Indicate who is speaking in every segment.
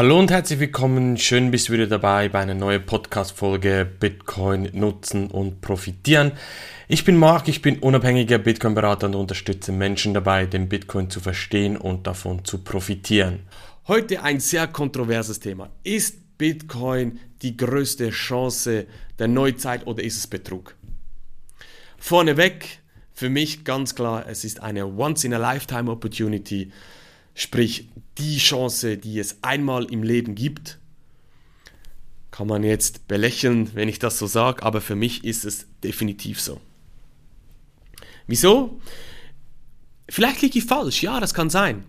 Speaker 1: Hallo und herzlich willkommen. Schön bist du wieder dabei bei einer neuen Podcast-Folge Bitcoin nutzen und profitieren. Ich bin Marc, ich bin unabhängiger Bitcoin-Berater und unterstütze Menschen dabei, den Bitcoin zu verstehen und davon zu profitieren. Heute ein sehr kontroverses Thema. Ist Bitcoin die größte Chance der Neuzeit oder ist es Betrug? Vorneweg, für mich ganz klar, es ist eine Once-in-a-Lifetime-Opportunity Sprich, die Chance, die es einmal im Leben gibt, kann man jetzt belächeln, wenn ich das so sage, aber für mich ist es definitiv so. Wieso? Vielleicht liege ich falsch, ja, das kann sein.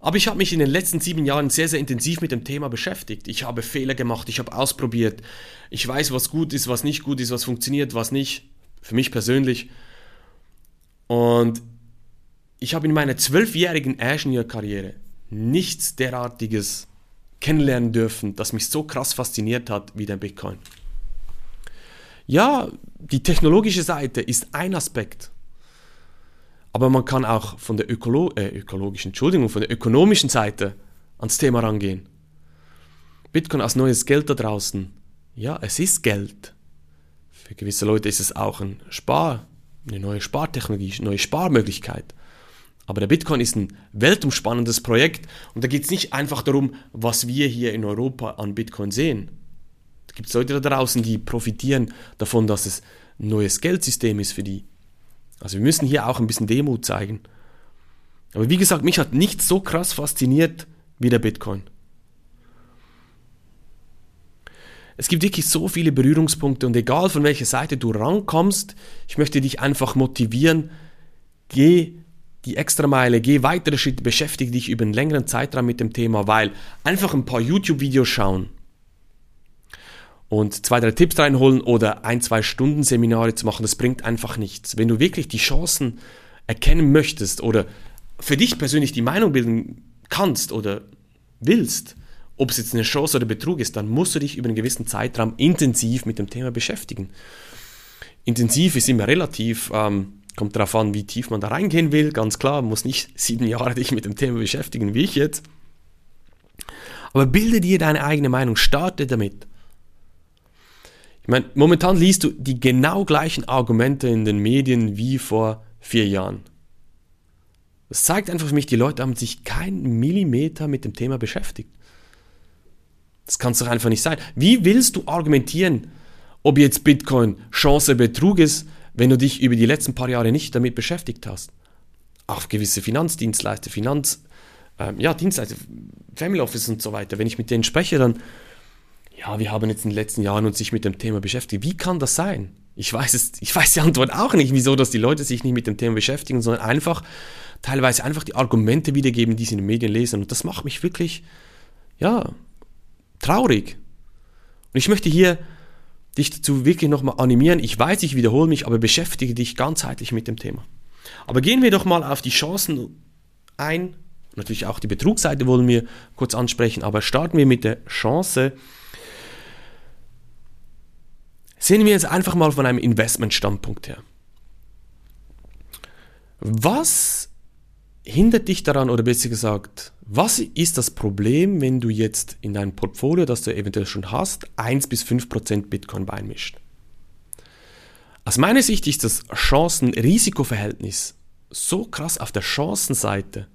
Speaker 1: Aber ich habe mich in den letzten sieben Jahren sehr, sehr intensiv mit dem Thema beschäftigt. Ich habe Fehler gemacht, ich habe ausprobiert. Ich weiß, was gut ist, was nicht gut ist, was funktioniert, was nicht. Für mich persönlich. Und ich habe in meiner zwölfjährigen Ingenieur-Karriere nichts derartiges kennenlernen dürfen, das mich so krass fasziniert hat wie der Bitcoin. Ja, die technologische Seite ist ein Aspekt, aber man kann auch von der Ökolo äh, ökologischen, Entschuldigung, von der ökonomischen Seite ans Thema rangehen. Bitcoin als neues Geld da draußen, ja, es ist Geld. Für gewisse Leute ist es auch ein Spar, eine neue Spartechnologie, eine neue Sparmöglichkeit. Aber der Bitcoin ist ein weltumspannendes Projekt und da geht es nicht einfach darum, was wir hier in Europa an Bitcoin sehen. Da gibt es Leute da draußen, die profitieren davon, dass es ein neues Geldsystem ist für die. Also wir müssen hier auch ein bisschen Demut zeigen. Aber wie gesagt, mich hat nichts so krass fasziniert wie der Bitcoin. Es gibt wirklich so viele Berührungspunkte und egal von welcher Seite du rankommst, ich möchte dich einfach motivieren, geh die Extrameile, geh weitere Schritte, beschäftige dich über einen längeren Zeitraum mit dem Thema, weil einfach ein paar YouTube-Videos schauen und zwei, drei Tipps reinholen oder ein, zwei Stunden Seminare zu machen, das bringt einfach nichts. Wenn du wirklich die Chancen erkennen möchtest oder für dich persönlich die Meinung bilden kannst oder willst, ob es jetzt eine Chance oder Betrug ist, dann musst du dich über einen gewissen Zeitraum intensiv mit dem Thema beschäftigen. Intensiv ist immer relativ. Ähm, Kommt darauf an, wie tief man da reingehen will. Ganz klar, muss nicht sieben Jahre dich mit dem Thema beschäftigen, wie ich jetzt. Aber bilde dir deine eigene Meinung, starte damit. Ich meine, momentan liest du die genau gleichen Argumente in den Medien wie vor vier Jahren. Das zeigt einfach für mich, die Leute haben sich keinen Millimeter mit dem Thema beschäftigt. Das kann es doch einfach nicht sein. Wie willst du argumentieren, ob jetzt Bitcoin Chance Betrug ist, wenn du dich über die letzten paar Jahre nicht damit beschäftigt hast, auf gewisse Finanzdienstleister, Finanz, ähm, ja, Dienstleister, Family Office und so weiter, wenn ich mit denen spreche, dann, ja, wir haben jetzt in den letzten Jahren uns sich mit dem Thema beschäftigt. Wie kann das sein? Ich weiß es, ich weiß die Antwort auch nicht, wieso, dass die Leute sich nicht mit dem Thema beschäftigen, sondern einfach, teilweise einfach die Argumente wiedergeben, die sie in den Medien lesen. Und das macht mich wirklich, ja, traurig. Und ich möchte hier dich dazu wirklich nochmal animieren. Ich weiß, ich wiederhole mich, aber beschäftige dich ganzheitlich mit dem Thema. Aber gehen wir doch mal auf die Chancen ein. Natürlich auch die Betrugsseite wollen wir kurz ansprechen, aber starten wir mit der Chance. Sehen wir jetzt einfach mal von einem Investmentstandpunkt her. Was hindert dich daran, oder besser gesagt, was ist das Problem, wenn du jetzt in dein Portfolio, das du eventuell schon hast, 1 bis 5% Bitcoin beimischt? Aus meiner Sicht ist das Chancen-Risiko-Verhältnis so krass auf der Chancenseite,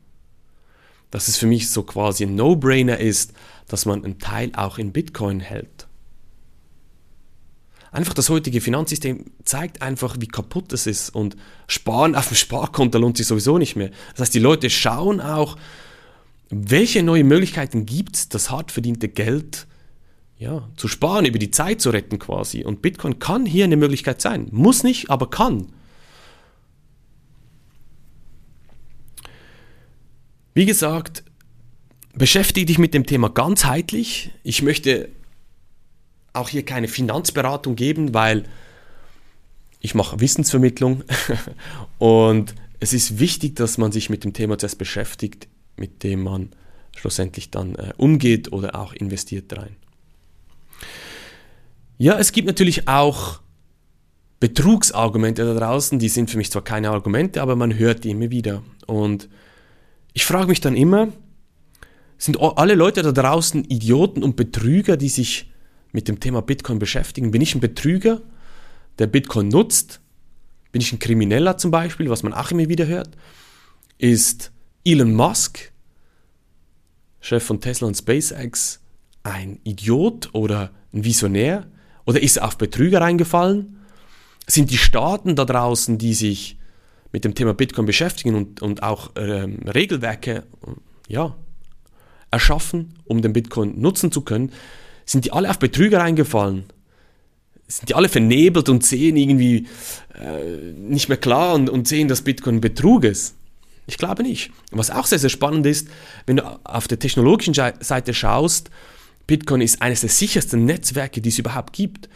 Speaker 1: dass es für mich so quasi ein No-Brainer ist, dass man einen Teil auch in Bitcoin hält. Einfach das heutige Finanzsystem zeigt einfach, wie kaputt es ist und Sparen auf dem Sparkonto lohnt sich sowieso nicht mehr. Das heißt, die Leute schauen auch, welche neue Möglichkeiten gibt es, das hart verdiente Geld ja, zu sparen, über die Zeit zu retten quasi. Und Bitcoin kann hier eine Möglichkeit sein. Muss nicht, aber kann. Wie gesagt, beschäftige dich mit dem Thema ganzheitlich. Ich möchte auch hier keine Finanzberatung geben, weil ich mache Wissensvermittlung und es ist wichtig, dass man sich mit dem Thema zuerst beschäftigt mit dem man schlussendlich dann äh, umgeht oder auch investiert rein. Ja, es gibt natürlich auch Betrugsargumente da draußen, die sind für mich zwar keine Argumente, aber man hört die immer wieder. Und ich frage mich dann immer, Sind alle Leute da draußen Idioten und Betrüger, die sich mit dem Thema Bitcoin beschäftigen? Bin ich ein Betrüger, der Bitcoin nutzt? Bin ich ein Krimineller zum Beispiel, was man auch immer wieder hört? Ist Elon Musk, Chef von Tesla und SpaceX, ein Idiot oder ein Visionär? Oder ist er auf Betrüger reingefallen? Sind die Staaten da draußen, die sich mit dem Thema Bitcoin beschäftigen und, und auch ähm, Regelwerke ja, erschaffen, um den Bitcoin nutzen zu können, sind die alle auf Betrüger reingefallen? Sind die alle vernebelt und sehen irgendwie äh, nicht mehr klar und, und sehen, dass Bitcoin Betrug ist? Ich glaube nicht. Was auch sehr, sehr spannend ist, wenn du auf der technologischen Seite schaust, Bitcoin ist eines der sichersten Netzwerke, die es überhaupt gibt.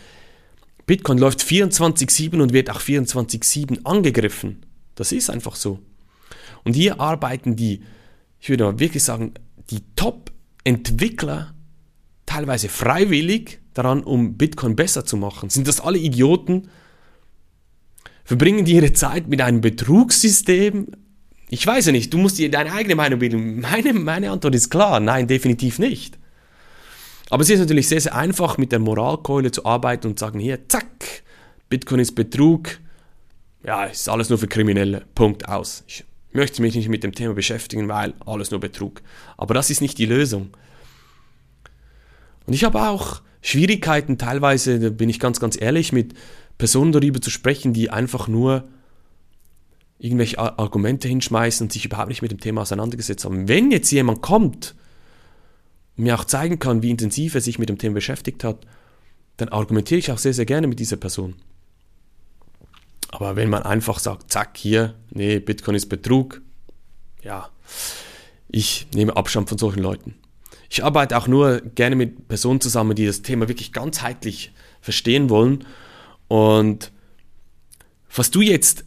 Speaker 1: Bitcoin läuft 24-7 und wird auch 24-7 angegriffen. Das ist einfach so. Und hier arbeiten die, ich würde mal wirklich sagen, die Top-Entwickler teilweise freiwillig daran, um Bitcoin besser zu machen. Sind das alle Idioten? Verbringen die ihre Zeit mit einem Betrugssystem? Ich weiß ja nicht, du musst dir deine eigene Meinung bilden. Meine, meine Antwort ist klar, nein, definitiv nicht. Aber es ist natürlich sehr, sehr einfach, mit der Moralkeule zu arbeiten und zu sagen, hier, zack, Bitcoin ist Betrug, ja, ist alles nur für Kriminelle, Punkt aus. Ich möchte mich nicht mit dem Thema beschäftigen, weil alles nur Betrug. Aber das ist nicht die Lösung. Und ich habe auch Schwierigkeiten teilweise, da bin ich ganz, ganz ehrlich, mit Personen darüber zu sprechen, die einfach nur irgendwelche Argumente hinschmeißen und sich überhaupt nicht mit dem Thema auseinandergesetzt haben. Wenn jetzt jemand kommt und mir auch zeigen kann, wie intensiv er sich mit dem Thema beschäftigt hat, dann argumentiere ich auch sehr, sehr gerne mit dieser Person. Aber wenn man einfach sagt, zack, hier, nee, Bitcoin ist Betrug, ja, ich nehme Abstand von solchen Leuten. Ich arbeite auch nur gerne mit Personen zusammen, die das Thema wirklich ganzheitlich verstehen wollen. Und was du jetzt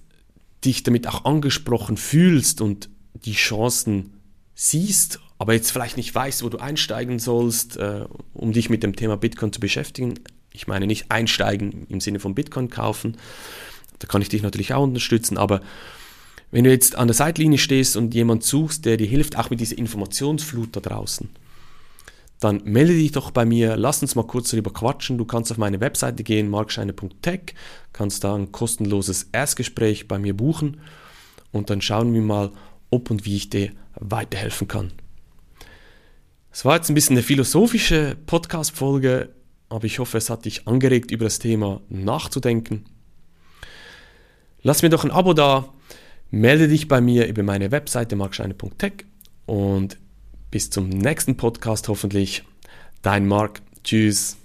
Speaker 1: dich damit auch angesprochen fühlst und die Chancen siehst, aber jetzt vielleicht nicht weißt, wo du einsteigen sollst, äh, um dich mit dem Thema Bitcoin zu beschäftigen. Ich meine nicht einsteigen im Sinne von Bitcoin kaufen, da kann ich dich natürlich auch unterstützen, aber wenn du jetzt an der Seitlinie stehst und jemand suchst, der dir hilft, auch mit dieser Informationsflut da draußen, dann melde dich doch bei mir, lass uns mal kurz darüber quatschen. Du kannst auf meine Webseite gehen, markscheine.tech, kannst da ein kostenloses Erstgespräch bei mir buchen und dann schauen wir mal, ob und wie ich dir weiterhelfen kann. Es war jetzt ein bisschen eine philosophische Podcast-Folge, aber ich hoffe, es hat dich angeregt, über das Thema nachzudenken. Lass mir doch ein Abo da, melde dich bei mir über meine Webseite markscheine.tech und bis zum nächsten Podcast hoffentlich. Dein Marc. Tschüss.